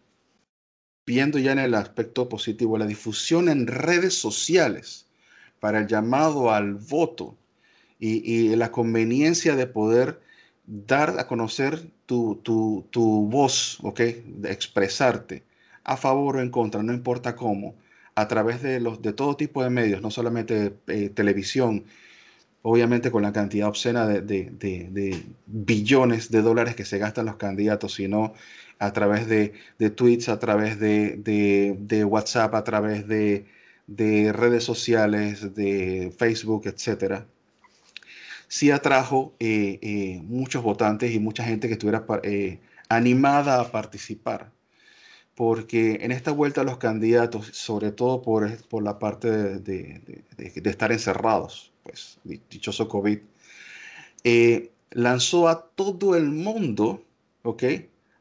viendo ya en el aspecto positivo, la difusión en redes sociales para el llamado al voto y, la conveniencia de poder dar a conocer tu, tu, voz, ¿ok? De expresarte a favor o en contra, no importa cómo, a través de, los, de todo tipo de medios, no solamente eh, televisión, obviamente con la cantidad obscena de, de, de, billones de dólares que se gastan los candidatos, sino a través de, tweets, a través de, WhatsApp, a través de, redes sociales, de Facebook, etc. Sí atrajo eh, eh, muchos votantes y mucha gente que estuviera eh, animada a participar. Porque en esta vuelta los candidatos, sobre todo por, por la parte de, estar encerrados, pues dichoso COVID, lanzó a todo el mundo, ¿ok?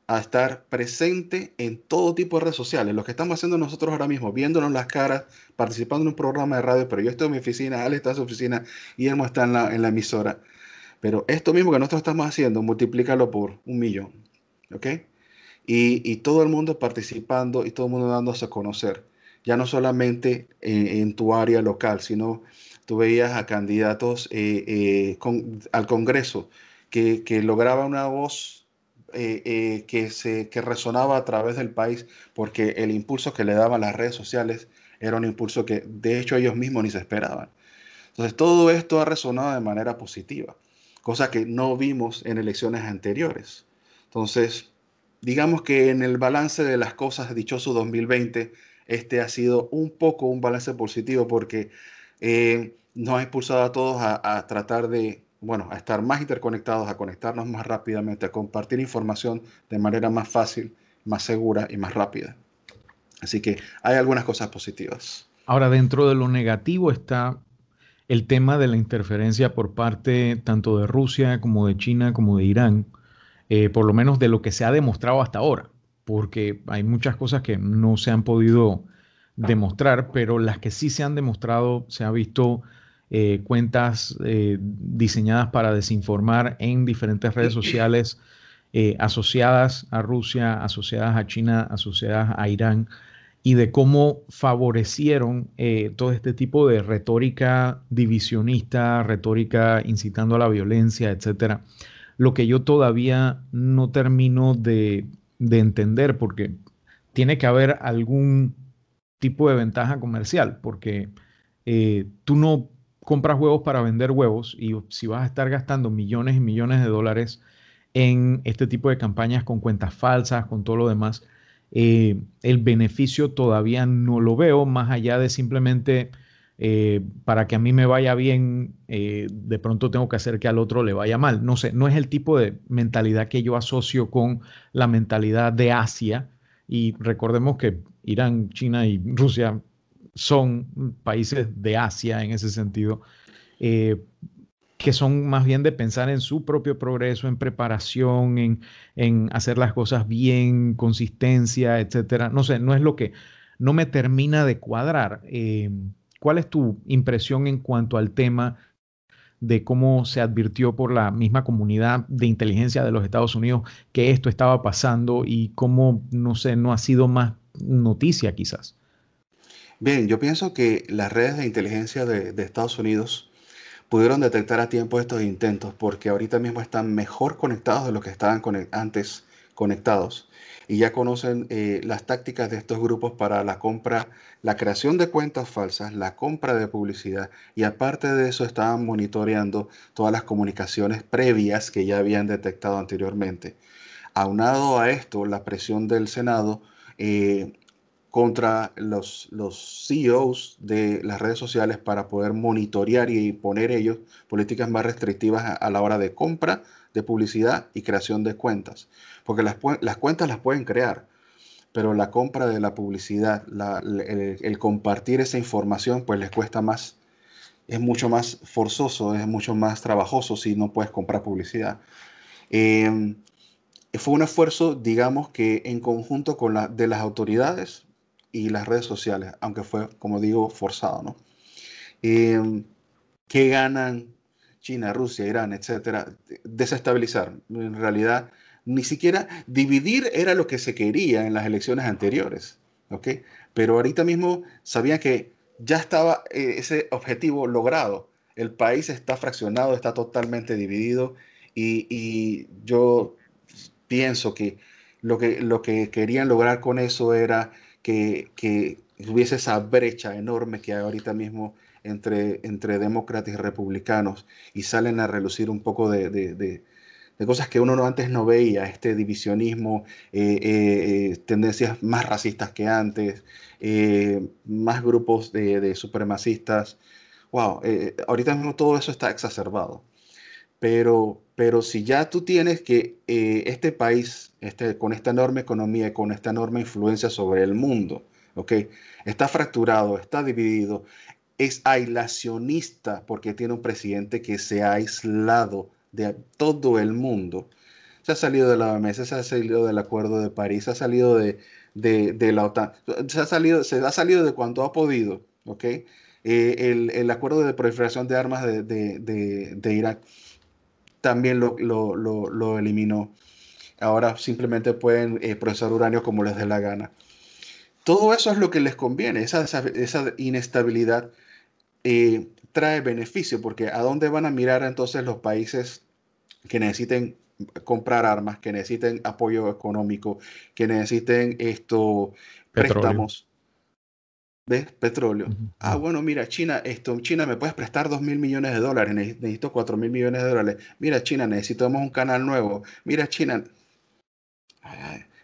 a estar presente en todo tipo de redes sociales. Lo que estamos haciendo nosotros ahora mismo, viéndonos las caras, participando en un programa de radio, pero yo estoy en mi oficina, Ale está en su oficina y Elmo está en la, en la emisora. Pero esto mismo que nosotros estamos haciendo, multiplícalo por un millón. ¿Ok? Y, y, todo el mundo participando y todo el mundo dándose a conocer. ya no solamente en, tu área local, sino tú veías a candidatos eh, al Congreso que, que lograban una voz que, se, que resonaba a través del país porque el impulso que le daban las redes sociales era un impulso que de hecho ellos mismos ni se esperaban. Entonces todo esto ha resonado de manera positiva, cosa que no vimos en elecciones anteriores. Entonces, digamos que en el balance de las cosas dichoso 2020, este ha sido un poco un balance positivo porque eh, nos ha impulsado a todos a, tratar de, bueno, a estar más interconectados, a conectarnos más rápidamente, a compartir información de manera más fácil, más segura y más rápida. Así que hay algunas cosas positivas. Ahora, dentro de lo negativo está el tema de la interferencia por parte tanto de Rusia como de China como de Irán, eh, por lo menos de lo que se ha demostrado hasta ahora, porque hay muchas cosas que no se han podido demostrar, pero las que sí se han demostrado, se ha visto eh, cuentas eh, diseñadas para desinformar en diferentes redes sociales asociadas a Rusia, asociadas a China, asociadas a Irán y de cómo favorecieron eh, todo este tipo de retórica divisionista, retórica incitando a la violencia, etcétera. Lo que yo todavía no termino de, entender, porque tiene que haber algún tipo de ventaja comercial, porque eh, tú no compras huevos para vender huevos y si vas a estar gastando millones y millones de dólares en este tipo de campañas con cuentas falsas, con todo lo demás, eh, el beneficio todavía no lo veo, más allá de simplemente eh, para que a mí me vaya bien, de pronto tengo que hacer que al otro le vaya mal. No sé, no es el tipo de mentalidad que yo asocio con la mentalidad de Asia. Y recordemos que Irán, China y Rusia son países de Asia en ese sentido que son más bien de pensar en su propio progreso, en preparación, en, hacer las cosas bien, consistencia, etcétera. No sé, no es lo que no me termina de cuadrar. Eh, ¿Cuál es tu impresión en cuanto al tema de cómo se advirtió por la misma comunidad de inteligencia de los Estados Unidos que esto estaba pasando y cómo, no sé, no ha sido más noticia quizás? Bien, yo pienso que las redes de inteligencia de, Estados Unidos pudieron detectar a tiempo estos intentos porque ahorita mismo están mejor conectados de lo que estaban antes conectados y ya conocen eh, las tácticas de estos grupos para la compra, la creación de cuentas falsas, la compra de publicidad y aparte de eso estaban monitoreando todas las comunicaciones previas que ya habían detectado anteriormente. Aunado a esto, la presión del Senado eh, contra los, los CEOs de las redes sociales para poder monitorear y poner ellos políticas más restrictivas a, la hora de compra de publicidad y creación de cuentas. Porque las, las cuentas las pueden crear, pero la compra de la publicidad, el, compartir esa información, pues les cuesta más, es mucho más forzoso, es mucho más trabajoso si no puedes comprar publicidad. Em, fue un esfuerzo, digamos que en conjunto con la de las autoridades, y las redes sociales, aunque fue, como digo, forzado, ¿no? Em, ¿Qué ganan China, Rusia, Irán, etcétera? Desestabilizar. En realidad, ni siquiera dividir era lo que se quería en las elecciones anteriores, ¿ok? Pero ahorita mismo sabían que ya estaba eh, ese objetivo logrado. El país está fraccionado, está totalmente dividido y yo pienso que lo, que lo que querían lograr con eso era que, hubiese esa brecha enorme que hay ahorita mismo entre, entre demócratas y republicanos y salen a relucir un poco de, cosas que uno antes no veía, este divisionismo, eh, eh, eh, tendencias más racistas que antes, más grupos de, supremacistas. Wow, ahorita mismo todo eso está exacerbado. Pero, pero si ya tú tienes que este país este, con esta enorme economía y con esta enorme influencia sobre el mundo, ¿ok? Está fracturado, está dividido, es aislacionista porque tiene un presidente que se ha aislado de todo el mundo. Se ha salido de la OMS, se ha salido del Acuerdo de París, se ha salido de, de, la OTAN, se ha, salido, se ha salido de cuanto ha podido, ¿ok? Eh, el, el, acuerdo de proliferación de armas de, de Irak también lo, lo, lo eliminó ahora simplemente pueden eh, procesar uranio como les dé la gana. todo eso es lo que les conviene, esa, esa, inestabilidad eh, trae beneficio, porque ¿a dónde van a mirar entonces los países que necesiten comprar armas, que necesiten apoyo económico, que necesiten esto, préstamos? De petróleo. Ah, bueno, mira, China, esto, China, ¿me puedes prestar 2 mil millones de dólares? Necesito 4 mil millones de dólares. Mira, China, necesitamos un canal nuevo. Mira, China.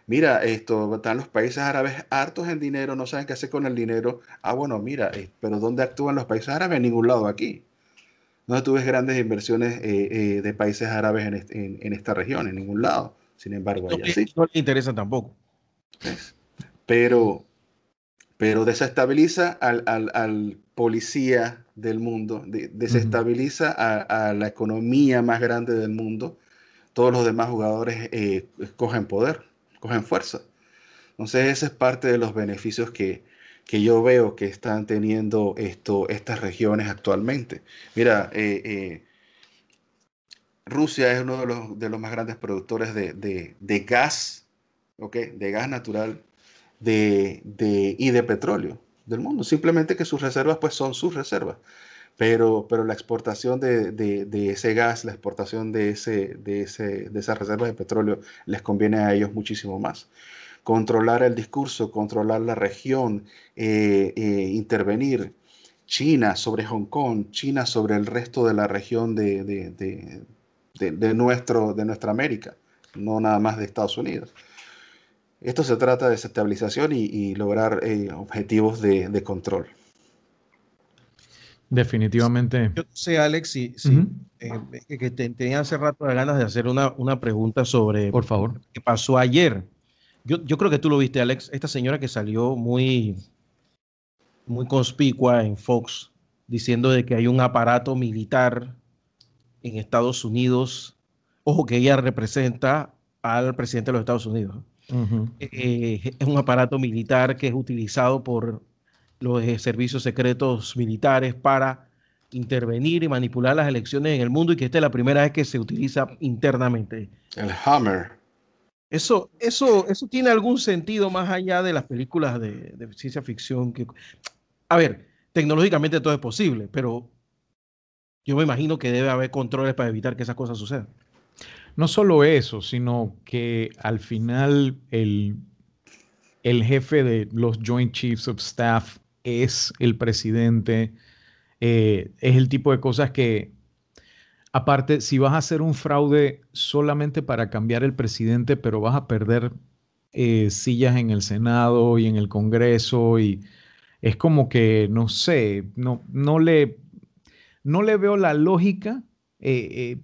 mira, esto, están los países árabes hartos en dinero, no saben qué hacer con el dinero. Ah, bueno, mira, eh, pero ¿dónde actúan los países árabes? En ningún lado aquí. No tú ves grandes inversiones eh, eh, de países árabes en, esta región, en ningún lado. Sin embargo, no, sí. No le interesa tampoco. Pero, pero desestabiliza al, policía del mundo, desestabiliza a, la economía más grande del mundo. Todos los demás jugadores eh, cogen poder, cogen fuerza. Entonces, ese es parte de los beneficios que, yo veo que están teniendo esto, estas regiones actualmente. Mira, eh, eh, Rusia es uno de los, de los, más grandes productores de, de gas, ¿okay? de gas natural de, de, y de petróleo del mundo. Simplemente que sus reservas pues son sus reservas. Pero, pero la exportación de, de, ese gas, la exportación de, ese, de, ese, de esas reservas de petróleo les conviene a ellos muchísimo más. Controlar el discurso, controlar la región, eh, eh, intervenir. China sobre Hong Kong, China sobre el resto de la región de, de, nuestro, de nuestra América, no nada más de Estados Unidos. Esto se trata de estabilización y, lograr eh, objetivos de, control. Definitivamente. Yo sé, Alex, si, eh, que tenía hace rato ganas de hacer una, una, pregunta sobre Por favor. qué pasó ayer. Yo, yo, creo que tú lo viste, Alex, esta señora que salió muy, muy conspicua en Fox diciendo de que hay un aparato militar en Estados Unidos, ojo que ella representa al presidente de los Estados Unidos. Eh, es un aparato militar que es utilizado por los eh, servicios secretos militares para intervenir y manipular las elecciones en el mundo y que esta es la primera vez que se utiliza internamente. El Hammer. Eso, eso, eso tiene algún sentido más allá de las películas de, ciencia ficción. Que, a ver, tecnológicamente todo es posible, pero yo me imagino que debe haber controles para evitar que esas cosas sucedan. No solo eso, sino que al final el, el jefe de los Joint Chiefs of Staff es el presidente. Eh, es el tipo de cosas que, aparte, si vas a hacer un fraude solamente para cambiar el presidente, pero vas a perder eh, sillas en el Senado y en el Congreso, y es como que, no sé, no, no, le, no le veo la lógica. Eh,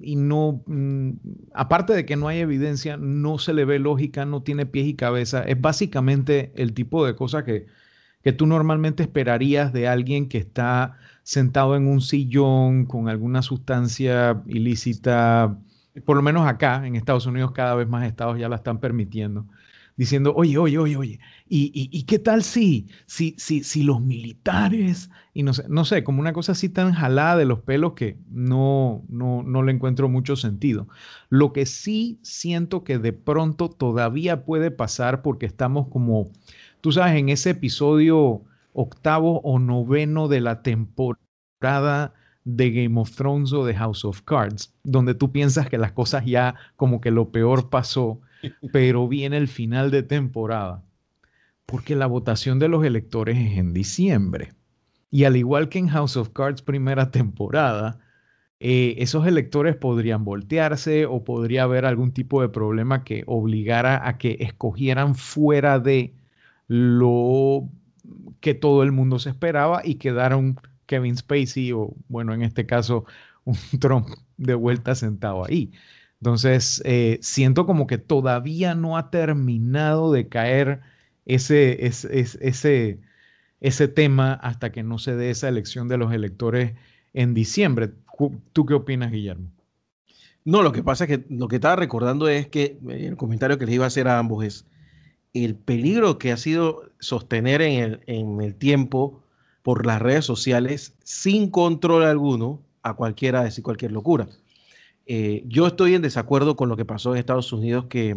y no, mm, aparte de que no hay evidencia, no se le ve lógica, no tiene pies y cabeza. Es básicamente el tipo de cosa que, que tú normalmente esperarías de alguien que está sentado en un sillón con alguna sustancia ilícita, por lo menos acá en Estados Unidos cada vez más estados ya la están permitiendo diciendo, oye, oye, oye, oye, ¿y, qué tal si, si, si, si los militares, y no sé, no sé, como una cosa así tan jalada de los pelos que no, no, no le encuentro mucho sentido. Lo que sí siento que de pronto todavía puede pasar porque estamos como, tú sabes, en ese episodio octavo o noveno de la temporada de Game of Thrones o de House of Cards, donde tú piensas que las cosas ya como que lo peor pasó pero viene el final de temporada, porque la votación de los electores es en diciembre. Y al igual que en House of Cards primera temporada, eh, esos electores podrían voltearse o podría haber algún tipo de problema que obligara a que escogieran fuera de lo que todo el mundo se esperaba y quedara un Kevin Spacey o, bueno, en este caso, un Trump de vuelta sentado ahí. Entonces, eh, siento como que todavía no ha terminado de caer ese, ese, ese, tema hasta que no se dé esa elección de los electores en diciembre. ¿Tú qué opinas, Guillermo? No, lo que pasa es que lo que estaba recordando es que eh, el comentario que les iba a hacer a ambos es el peligro que ha sido sostener en el, en el tiempo por las redes sociales sin control alguno a cualquiera decir cualquier locura. Eh, yo estoy en desacuerdo con lo que pasó en Estados Unidos, que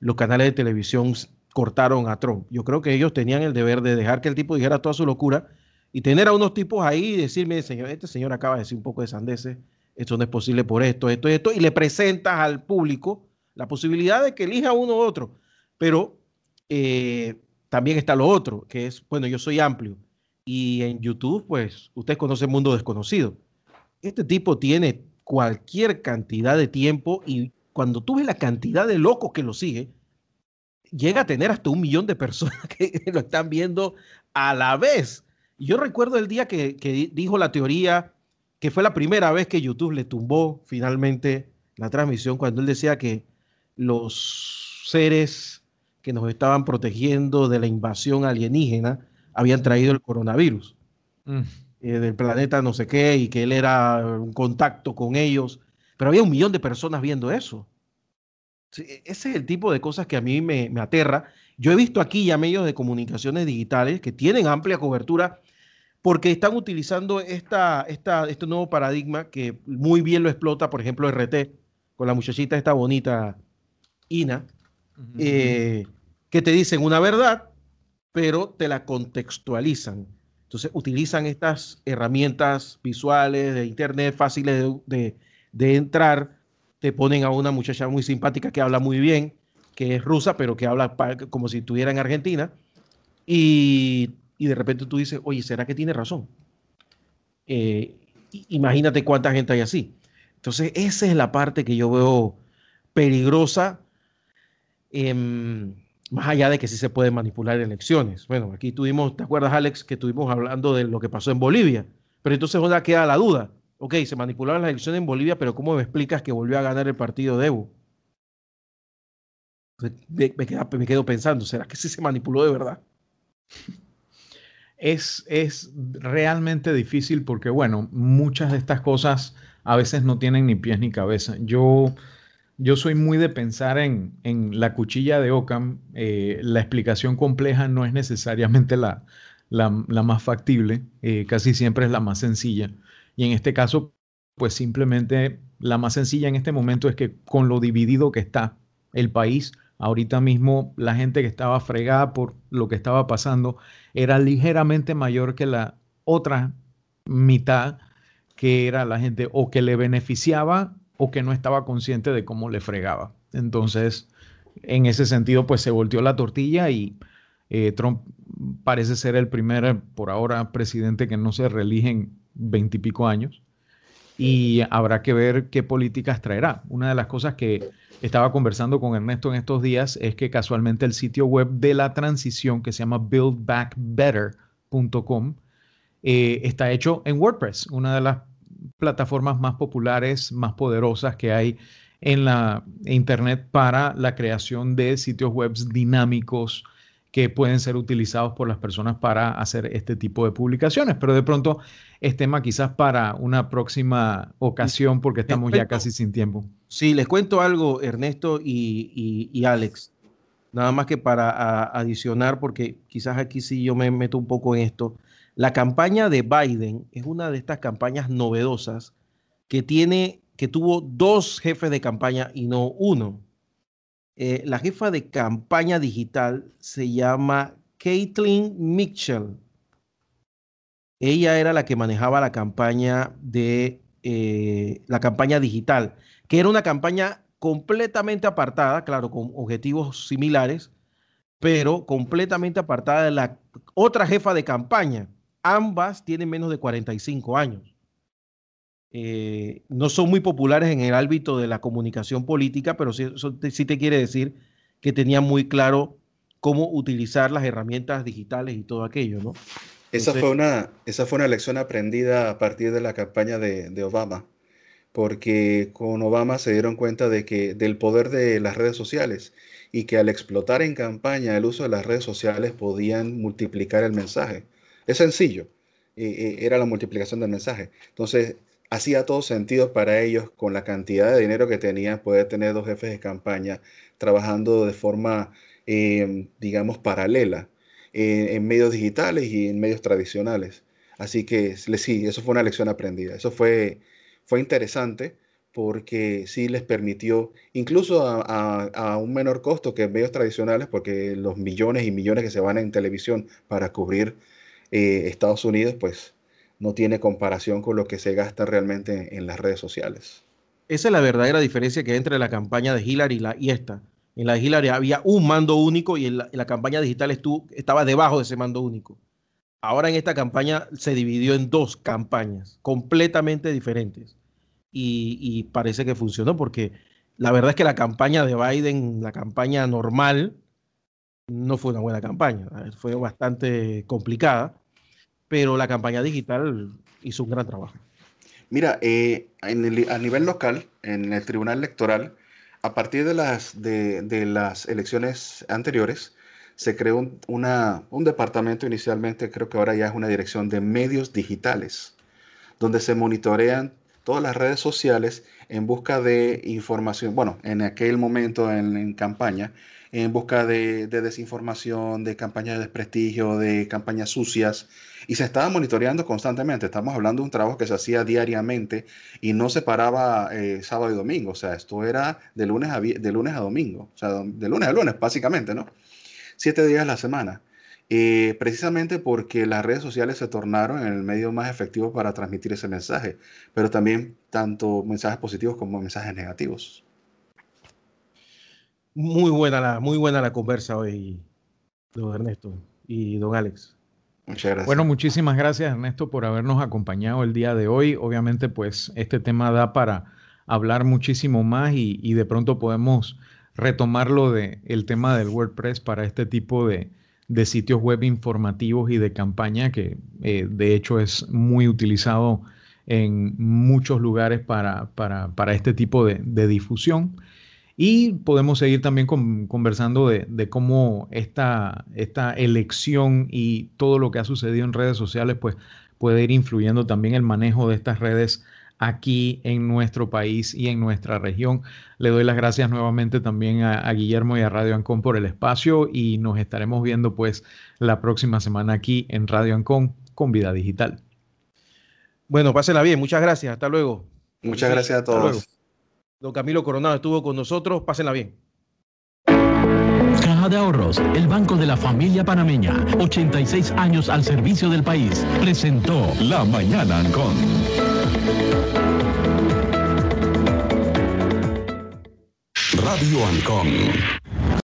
los canales de televisión cortaron a Trump. Yo creo que ellos tenían el deber de dejar que el tipo dijera toda su locura y tener a unos tipos ahí y decirme, señor, este señor acaba de decir un poco de sandeces, esto no es posible por esto, esto y esto, y le presentas al público la posibilidad de que elija uno u otro. Pero eh, también está lo otro, que es, bueno, yo soy amplio y en YouTube, pues, usted conoce el mundo desconocido. Este tipo tiene cualquier cantidad de tiempo y cuando tú ves la cantidad de locos que lo sigue, llega a tener hasta un millón de personas que lo están viendo a la vez. Yo recuerdo el día que, dijo la teoría, que fue la primera vez que YouTube le tumbó finalmente la transmisión, cuando él decía que los seres que nos estaban protegiendo de la invasión alienígena habían traído el coronavirus mm. Eh, del planeta no sé qué y que él era un contacto con ellos. Pero había un millón de personas viendo eso. E, ese es el tipo de cosas que a mí me, aterra. Yo he visto aquí ya medios de comunicaciones digitales que tienen amplia cobertura porque están utilizando esta, esta, este nuevo paradigma que muy bien lo explota, por ejemplo, RT, con la muchachita esta bonita, Ina, eh, que te dicen una verdad, pero te la contextualizan. Entonces utilizan estas herramientas visuales de Internet fáciles de, de entrar te ponen a una muchacha muy simpática que habla muy bien, que es rusa, pero que habla como si estuviera en Argentina, y, de repente tú dices, oye, ¿será que tiene razón? Eh, imagínate cuánta gente hay así. Entonces, esa es la parte que yo veo peligrosa, em, más allá de que sí se pueden manipular elecciones. Bueno, aquí tuvimos, ¿te acuerdas, Alex, que estuvimos hablando de lo que pasó en Bolivia? Pero entonces ahora queda la duda ok, se manipularon las elecciones en Bolivia, pero ¿cómo me explicas que volvió a ganar el partido de Evo? Me, me, quedo pensando, ¿será que sí se manipuló de verdad? Es, es realmente difícil porque, bueno, muchas de estas cosas a veces no tienen ni pies ni cabeza. Yo, yo soy muy de pensar en, en la cuchilla de Ockham. Eh, la explicación compleja no es necesariamente la, la, más factible, eh, casi siempre es la más sencilla. Y en este caso, pues simplemente la más sencilla en este momento es que con lo dividido que está el país, ahorita mismo la gente que estaba fregada por lo que estaba pasando era ligeramente mayor que la otra mitad que era la gente o que le beneficiaba o que no estaba consciente de cómo le fregaba. Entonces, en ese sentido, pues se volteó la tortilla y eh, Trump parece ser el primer, por ahora, presidente que no se reelige en veintipico años y habrá que ver qué políticas traerá. Una de las cosas que estaba conversando con Ernesto en estos días es que casualmente el sitio web de la transición que se llama buildbackbetter.com eh, está hecho en WordPress, una de las plataformas más populares, más poderosas que hay en la Internet para la creación de sitios web dinámicos, que pueden ser utilizados por las personas para hacer este tipo de publicaciones. Pero de pronto es tema quizás para una próxima ocasión porque estamos ya casi sin tiempo. Sí, les cuento algo, Ernesto y, Alex. Nada más que para adicionar, porque quizás aquí sí yo me meto un poco en esto. La campaña de Biden es una de estas campañas novedosas que tiene, que tuvo dos jefes de campaña y no uno. Eh, la jefa de campaña digital se llama Caitlin Mitchell. Ella era la que manejaba la campaña de eh, la campaña digital, que era una campaña completamente apartada, claro, con objetivos similares, pero completamente apartada de la otra jefa de campaña. Ambas tienen menos de 45 años. Eh, no son muy populares en el ámbito de la comunicación política, pero sí, te, quiere decir que tenían muy claro cómo utilizar las herramientas digitales y todo aquello, ¿no? esa, fue una, esa fue una lección aprendida a partir de la campaña de, Obama, porque con Obama se dieron cuenta de que del poder de las redes sociales y que al explotar en campaña el uso de las redes sociales podían multiplicar el mensaje. Es sencillo, era la multiplicación del mensaje. Entonces, hacía todo sentido para ellos con la cantidad de dinero que tenían poder tener dos jefes de campaña trabajando de forma, em, digamos, paralela eh, en medios digitales y en medios tradicionales. Así que sí, eso fue una lección aprendida. Eso fue, fue interesante porque sí les permitió, incluso a, un menor costo que medios tradicionales, porque los millones y millones que se van en televisión para cubrir eh, Estados Unidos, pues no tiene comparación con lo que se gasta realmente en las redes sociales. Esa es la verdadera diferencia que hay entre la campaña de Hillary y, la, y esta. En la de Hillary había un mando único y en la, campaña digital estuvo, estaba debajo de ese mando único. Ahora en esta campaña se dividió en dos campañas completamente diferentes y, parece que funcionó porque la verdad es que la campaña de Biden, la campaña normal, no fue una buena campaña, fue bastante complicada, pero la campaña digital hizo un gran trabajo. Mira, eh, a nivel local, en el Tribunal Electoral, a partir de las, de, las elecciones anteriores, se creó un, un departamento inicialmente, creo que ahora ya es una dirección de medios digitales, donde se monitorean todas las redes sociales en busca de información, bueno, en aquel momento en, campaña, en busca de, desinformación, de campañas de desprestigio, de campañas sucias, y se estaba monitoreando constantemente. Estamos hablando de un trabajo que se hacía diariamente y no se paraba eh, sábado y domingo, o sea, esto era de lunes a, de lunes a domingo, o sea, de lunes a lunes, básicamente, ¿no? Siete días a la semana. Eh, precisamente porque las redes sociales se tornaron el medio más efectivo para transmitir ese mensaje, pero también tanto mensajes positivos como mensajes negativos. Muy buena la, muy buena la conversa hoy, don Ernesto y don Alex. Muchas gracias. Bueno, muchísimas gracias Ernesto por habernos acompañado el día de hoy. Obviamente, pues este tema da para hablar muchísimo más y, y de pronto podemos retomarlo de el tema del WordPress para este tipo de, de sitios web informativos y de campaña, que eh, de hecho es muy utilizado en muchos lugares para, este tipo de, difusión. Y podemos seguir también conversando de, cómo esta, esta, elección y todo lo que ha sucedido en redes sociales pues, puede ir influyendo también el manejo de estas redes aquí en nuestro país y en nuestra región. Le doy las gracias nuevamente también a, Guillermo y a Radio Ancon por el espacio y nos estaremos viendo pues la próxima semana aquí en Radio Ancon con Vida Digital. Bueno, pásenla bien, muchas gracias, hasta luego. Muchas gracias a todos. Don Camilo Coronado estuvo con nosotros, pásenla bien. Caja de Ahorros, el banco de la familia panameña, 86 años al servicio del país, presentó La Mañana Ancon. Radio Ancon